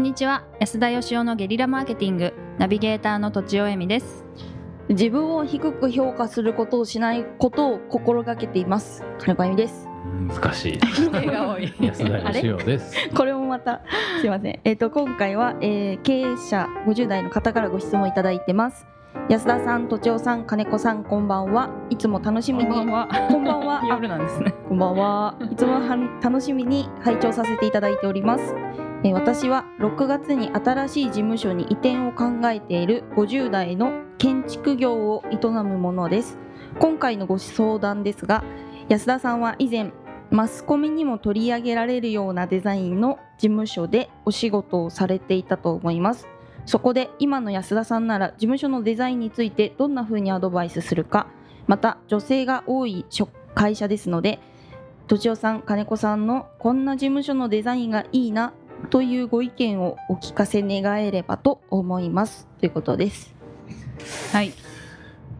んにちは。安田義雄のゲリラマーケティングナビゲーターのとちおえみです。自分を低く評価することをしないことを心がけています。金子由美です。難しい。が多い。安田義雄です。これもまたすいません。えっ、と今回は、えー経営者50代の方からご質問いただいてます。安田さん、とちおさん、金子さん、こんばんは。いつも楽しみに。こんばんは。こんばんは。あ夜なんですね。こんばんは。いつもは楽しみに拝聴させていただいております、え私は6月に新しい事務所に移転を考えている50代の建築業を営むものです。今回のご相談ですが安田さんは以前マスコミにも取り上げられるようなデザインの事務所でお仕事をされていたと思います。そこで今の安田さんなら事務所のデザインについてどんな風にアドバイスするか。また女性が多い会社ですのでとちおさん金子さんのこんな事務所のデザインがいいなというご意見をお聞かせ願えればと思いますということですはい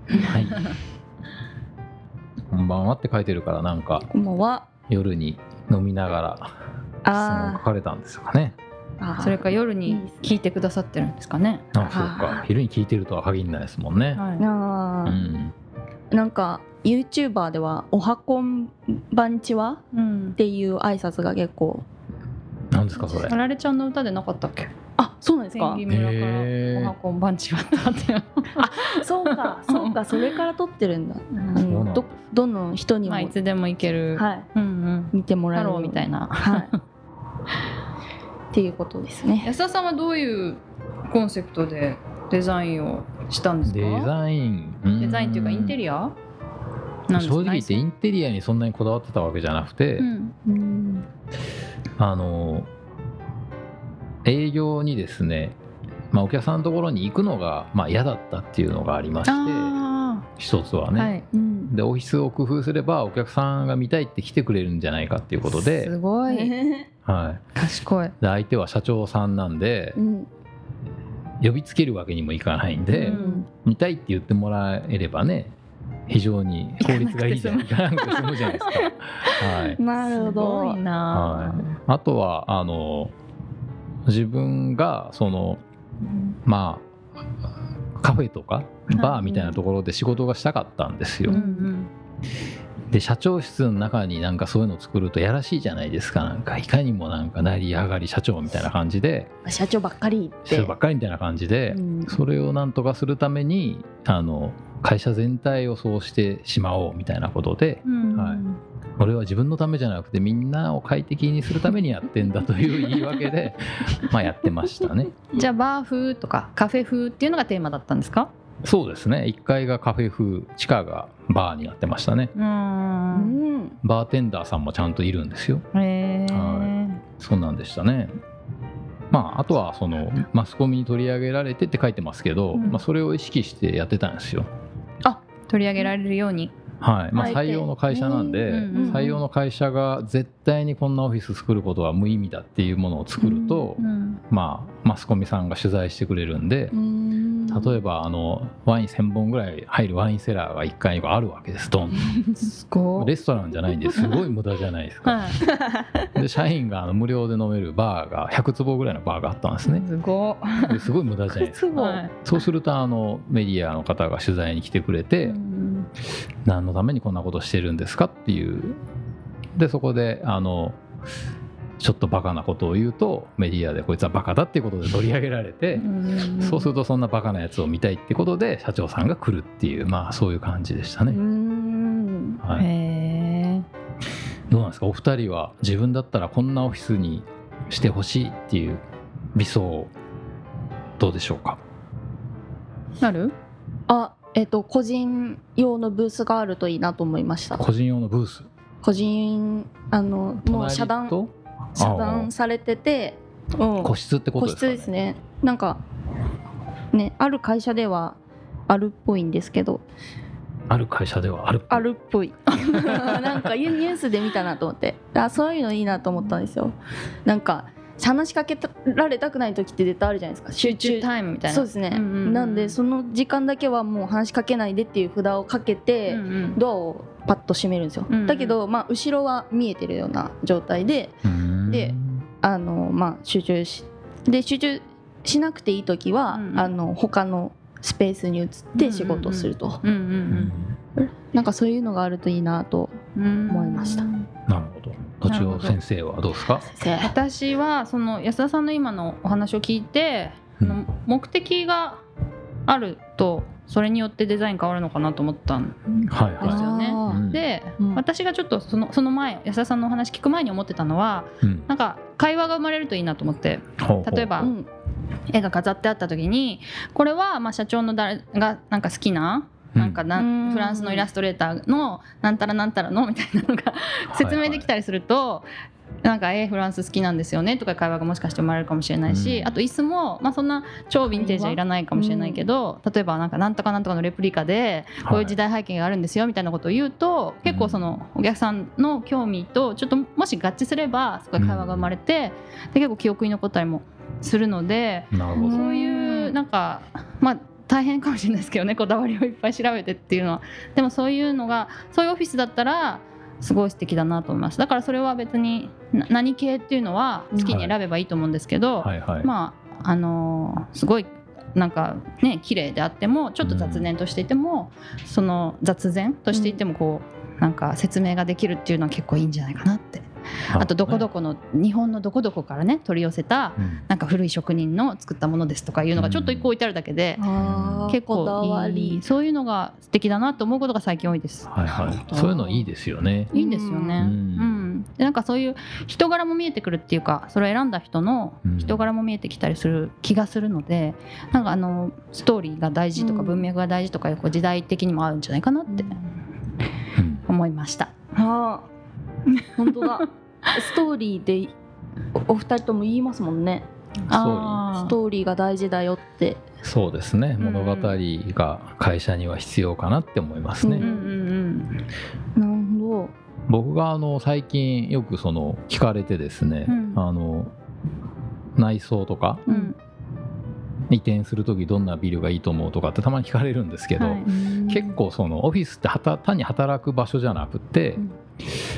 はい。こんばんはって書いてるからなんかこんばんは夜に飲みながら質問を書あかれたんですかね。それか夜に聞いてくださってるんですかねあ、そうか。昼に聞いてるとは限らないですもんね。はあーうん。なんか YouTuber では「おはこんばんちは?」い、うんっ、ていう挨拶が結構なんですかそれ？あ。られちゃんの歌でなかったっけ？あそうなんですか？千木村か。らおはこんばんちはったってそうかそうかそれから撮ってるんだ。どどの人にも、まあいつでも行ける、はい。うんうん。見てもらえる。みたいな。はい。っていうことですね。安田さんはどういうコンセプトでデザインをしたんですか？デザイン？うん。デザインっていうかインテリア？なんですか？正直言ってインテリアにそんなにこだわってたわけじゃなくて、うん。うん。あの営業にですね、まあ、お客さんのところに行くのがまあ嫌だったっていうのがありましてあ一つはね、あはい。うん。でオフィスを工夫すればお客さんが見たいって来てくれるんじゃないかっていうことすで,、ごい。はい、賢い。で相手は社長さんなんでうん。呼びつけるわけにもいかないんで、うん。見たいって言ってもらえればね非常に効率がいいじゃないかなじゃないですか。はい。なるほすごどいな。あとはあの自分がそのまあカフェとかバーみたいなところで仕事がしたかったんですよ。うんうんで社長室の中になんかそういうのを作るとやらしいじゃないですか。なんかいかにもなんか成り上がり社長みたいな感じで。社長ばっかりって。人ばっかりみたいな感じで、うん。それをなんとかするためにあの会社全体をそうしてしまおうみたいなことでうん。はい。俺は自分のためじゃなくてみんなを快適にするためにやってんだという言い訳でまあやってましたね。じゃあバー風とかカフェ風っていうのがテーマだったんですか？そうですね。1階がカフェ風地下がバーになってましたね。ううん。んバーテンダーさんもちゃんといるんですよ。へえはそんなんでしたね。まああとはそのマスコミに取り上げられてって書いてますけど、うん。まあ、それを意識してやってたんですよ。取り上げられるように。はい。まあ、採用の会社なんで、うんうんうん採用の会社が絶対にこんなオフィス作ることは無意味だっていうものを作ると、うん。まあ、マスコミさんが取材してくれるんで、うん例えばあのワイン1000本ぐらい入るワインセラーが1階にあるわけですドン。すごい。レストランじゃないんです。ごい無駄じゃないですか。はい。で社員があの無料で飲めるバーが100坪ぐらいのバーがあったんですね。すごですごい無駄じゃないですか。そうするとあのメディアの方が取材に来てくれて、うん。何のためにこんなことしてるんですかっていう。でそこであのちょっとバカなことを言うとメディアでこいつはバカだっていうことで取り上げられて、うん。そうするとそんなバカなやつを見たいってことで社長さんが来るっていうまあそういう感じでしたうね、ん。はい、どうなんですか？お二人は自分だったらこんなオフィスにしてほしいっていう理想どうでしょうか？なる？あえっ、と個人用のブースがあるといいなと思いました。個人用のブース？個人あのもう遮断遮断されてて、うん。個室ってこ個とですか、ね、室ですね。なんかねある会社ではあるっぽいんですけど。ある会社ではあるあるっぽい。なんかニュースで見たなと思って。あそういうのいいなと思ったんですよ。なんか話しかけられたくない時って絶対あるじゃないですか。集中タイムみたいな。そうですね、うんうんうん。なんでその時間だけはもう話しかけないでっていう札をかけて、うんうん。ドアをパッと閉めるんですよ、うんうん。だけど、まあ、後ろは見えてるような状態でうーんであの、まあ、集中しで集中しなくていい時は、うんあの他のスペースに移って仕事をすると、うんうんなんかそういうのがあるといいなと思いました。なるほど。土地尾先生はどうですか？先生。私はその安田さんの今のお話を聞いて、目的があるとそれによってデザイン変わるのかなと思ったんはいですよね。で、うん。私がちょっとそのその前安田さんのお話聞く前に思ってたのはうん。なんか会話が生まれるといいなと思って例えば、うん。絵が飾ってあった時にこれはまあ社長の誰がなんか好きななんかなうん。フランスのイラストレーターのなんたらなんたらのみたいなのが説明できたりすると、なんか「えーフランス好きなんですよね」とか会話がもしかして生まれるかもしれないし、うん。あと椅子も、まあ、そんな超ヴィンテージはいらないかもしれないけど、例えばなんかなんとかなんとかのレプリカでこういう時代背景があるんですよみたいなことを言うと、結構そのお客さんの興味とちょっともし合致すればすごい会話が生まれて、で結構記憶に残ったりもするので。なるほど。そういうなんかまあ大変かもしれないですけどね こだわりをいっぱい調べてっていうのは。でもそういうのがそういうオフィスだったらすごい素敵だなと思います。だからそれは別にな何系っていうのは好きに選べばいいと思うんですけど、はいはい。まああのーすごいなんかね綺麗であってもちょっと雑念としていても、その雑然としていてもこう、なんか説明ができるっていうのは結構いいんじゃないかなってあとどこどこの日本のどこどこからね取り寄せたうん。なんか古い職人の作ったものですとかいうのがちょっと一個置いてあるだけで、結こだわ構いり。いそういうのが素敵だなと思うことが最近多いです。はいはい。そういうのいいですよね。いいんですよね。ううん。ん、でなんかそういう人柄も見えてくるっていうかそれを選んだ人のうん。人柄も見えてきたりする気がするので、なんかあのストーリーが大事とかうん。文脈が大事とかいうこう時代的にも合うんじゃないかなってうん。思いました。あー。本当だストーリーでおお二人とも言いますもんね。ストーリー。が大事だよって。そうですね。うん。物語が会社には必要かなって思いますね、うんうんなるほ僕があの最近よくその聞かれてですね、うん。あの内装とかうん。うん移転する時どんなビルがいいと思うとかってたまに聞かれるんですけど、はい。ど結構そのオフィスってはた単に働く場所じゃなくて、うん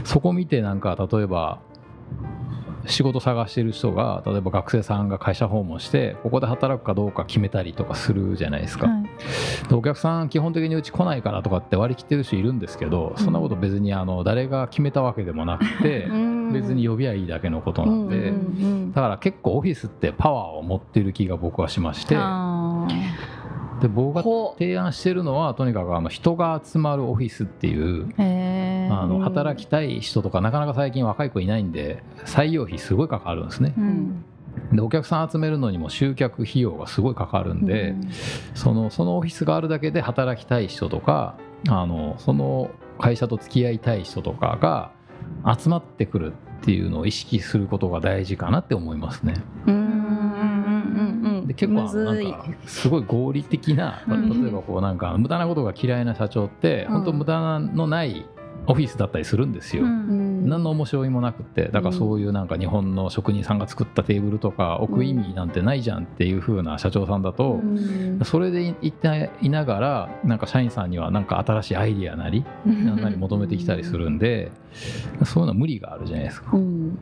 そこ見てなんか例えば仕事探してる人が例えば学生さんが会社訪問してここで働くかどうか決めたりとかするじゃないですか、はい。でお客さん基本的にうち来ないからとかって割り切ってる人いるんですけどそんなこと別にあの誰が決めたわけでもなくて別に呼びゃいいだけのことなんで、うんうんだから結構オフィスってパワーを持ってる気が僕はしましてあで僕がほ提案してるのはとにかくあの人が集まるオフィスっていうあの働きたい人とかなかなか最近若い子いないんで採用費すごいかかるんですね。うん。でお客さん集めるのにも集客費用がすごいかかるんで、うん。そのそのオフィスがあるだけで働きたい人とかあのその会社と付き合いたい人とかが集まってくるっていうのを意識することが大事かなって思いますね。うんで結構なんかすごい合理的なうん。例えばこうなんか無駄なことが嫌いな社長ってうん。本当無駄のないオフィスだったりするんですよ。うんうん何の面白いもなくてだからそういうなんか日本の職人さんが作ったテーブルとか置く意味なんてないじゃんっていう風な社長さんだとうん。それでいていながらなんか社員さんにはなんか新しいアイディアなりなんなり求めてきたりするんでそういうのは無理があるじゃないですか。うん。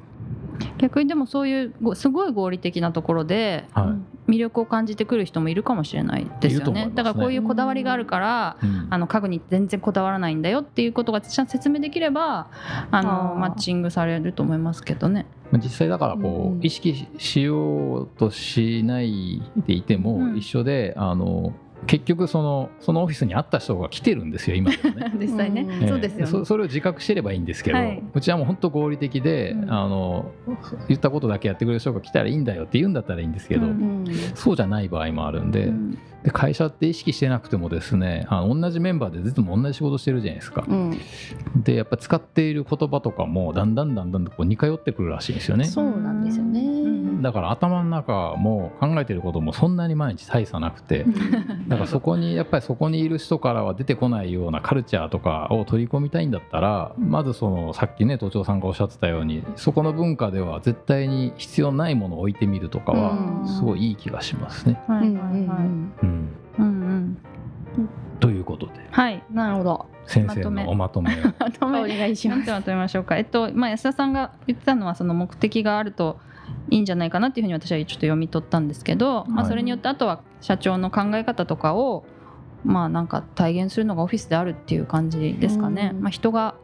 逆にでもそういうごすごい合理的なところではい。魅力を感じてくる人もいるかもしれないですよね。ね。だからこういうこだわりがあるから、うん。あの家具に全然こだわらないんだよっていうことがちゃんと説明できればあのマッチングされると思いますけどね。まあ実際だからこう意識しようとしないでいてうん。も一緒であの結局そのそのオフィスに会った人が来てるんですよ今でもね。実際ね、うんそうですよね。ええそそれを自覚してればいいんですけど、はいうちはもう本当合理的で、うんあの言ったことだけやってくれる人が来たらいいんだよって言うんだったらいいんですけど、うんうんそうじゃない場合もあるんで,、うんで会社って意識してなくてもですねあの同じメンバーでずっとも同じ仕事してるじゃないですか。うんでやっぱ使っている言葉とかもだんだんだんだんこう似通ってくるらしいんですよね。そうなんですよねうんだから頭の中も考えてることもそんなに毎日大差なくてだからそこにやっぱりそこにいる人からは出てこないようなカルチャーとかを取り込みたいんだったらまずそのさっきね都庁さんがおっしゃってたようにそこの文化では絶対に必要ないものを置いてみるとかうん。はすごいいい気がしますね。はいうんうんはいはい。うん、うんうんということで。はい。なるほど。先生のおまとめを。まとめ。お願いします。なんてまとめましょうか。えっとまあ安田さんが言ってたのはその目的があるといいんじゃないかなっていうふうに私はちょっと読み取ったんですけど、まあ、それによってあとは社長の考え方とかをまあなんか体現するのがオフィスであるっていう感じですかね。まあ、人が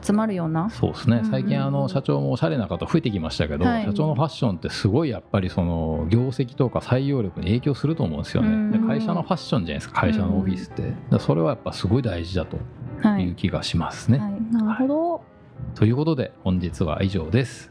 集まるような。そうですね。最近あの社長もおしゃれな方増えてきましたけど、はい。社長のファッションってすごいやっぱりその業績とか採用力に影響すると思うんですようん。会社のファッションじゃないですか。会社のオフィスって。だからそれはやっぱすごい大事だとはいいう気がしますね、はい。なるほど。ということで本日は以上です